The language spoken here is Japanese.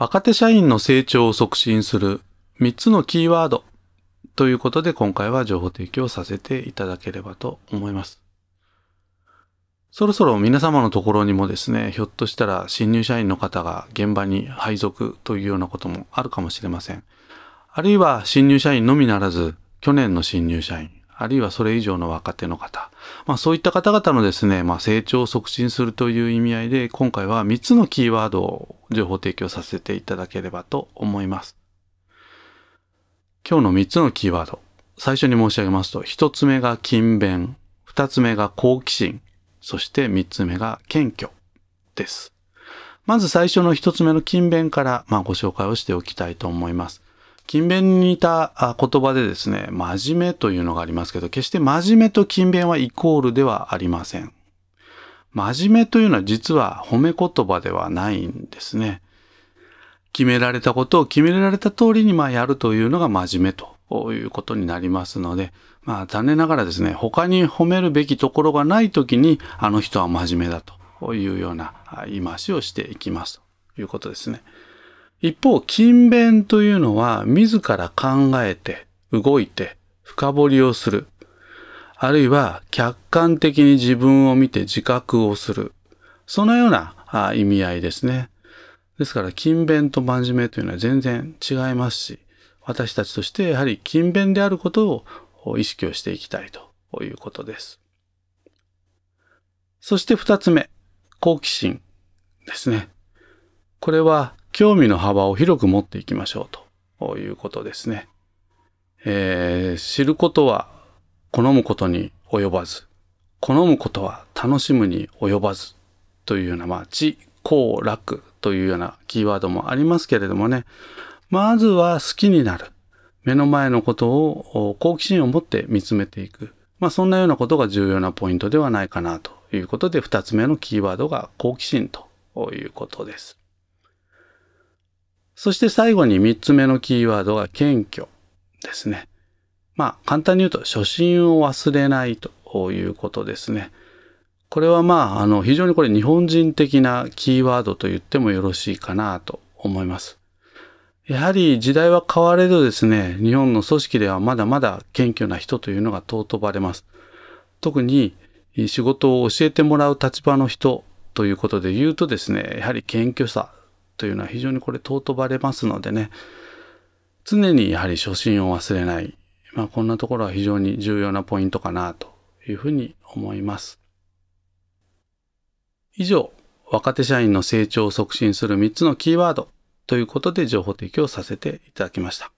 若手社員の成長を促進する3つのキーワードということで今回は情報提供させていただければと思います。そろそろ皆様のところにもですね、ひょっとしたら新入社員の方が現場に配属というようなこともあるかもしれません。あるいは新入社員のみならず、去年の新入社員、あるいはそれ以上の若手の方、まあそういった方々のですね、まあ成長を促進するという意味合いで、今回は3つのキーワードを情報提供させていただければと思います。今日の3つのキーワード、最初に申し上げますと、1つ目が勤勉、2つ目が好奇心、そして三つ目が謙虚です。まず最初の一つ目の勤勉から、まあ、ご紹介をしておきたいと思います。勤勉に似た言葉でですね、真面目というのがありますけど、決して真面目と勤勉はイコールではありません。真面目というのは実は褒め言葉ではないんですね。決められたことを決められた通りにまあやるというのが真面目ということになりますので、まあ残念ながらですね、他に褒めるべきところがない時に、あの人は真面目だというような言い回しをしていきますということですね。一方、勤勉というのは自ら考えて、動いて、深掘りをする。あるいは客観的に自分を見て自覚をする。そのような意味合いですね。ですから、勤勉と真面目というのは全然違いますし、私たちとしてやはり勤勉であることを意識をしていきたいということです。そして二つ目、好奇心ですね。これは興味の幅を広く持っていきましょうということですね。えー、知ることは好むことに及ばず、好むことは楽しむに及ばずというような、まあ、知、好、楽というようなキーワードもありますけれどもね、まずは好きになる。目の前のことを好奇心を持って見つめていく。まあそんなようなことが重要なポイントではないかなということで、二つ目のキーワードが好奇心ということです。そして最後に三つ目のキーワードが謙虚ですね。まあ簡単に言うと初心を忘れないということですね。これはまああの非常にこれ日本人的なキーワードと言ってもよろしいかなと思います。やはり時代は変われどですね、日本の組織ではまだまだ謙虚な人というのが尊ばれます。特に仕事を教えてもらう立場の人ということで言うとですね、やはり謙虚さというのは非常にこれ尊ばれますのでね、常にやはり初心を忘れない。まあこんなところは非常に重要なポイントかなというふうに思います。以上、若手社員の成長を促進する3つのキーワードということで情報提供させていただきました。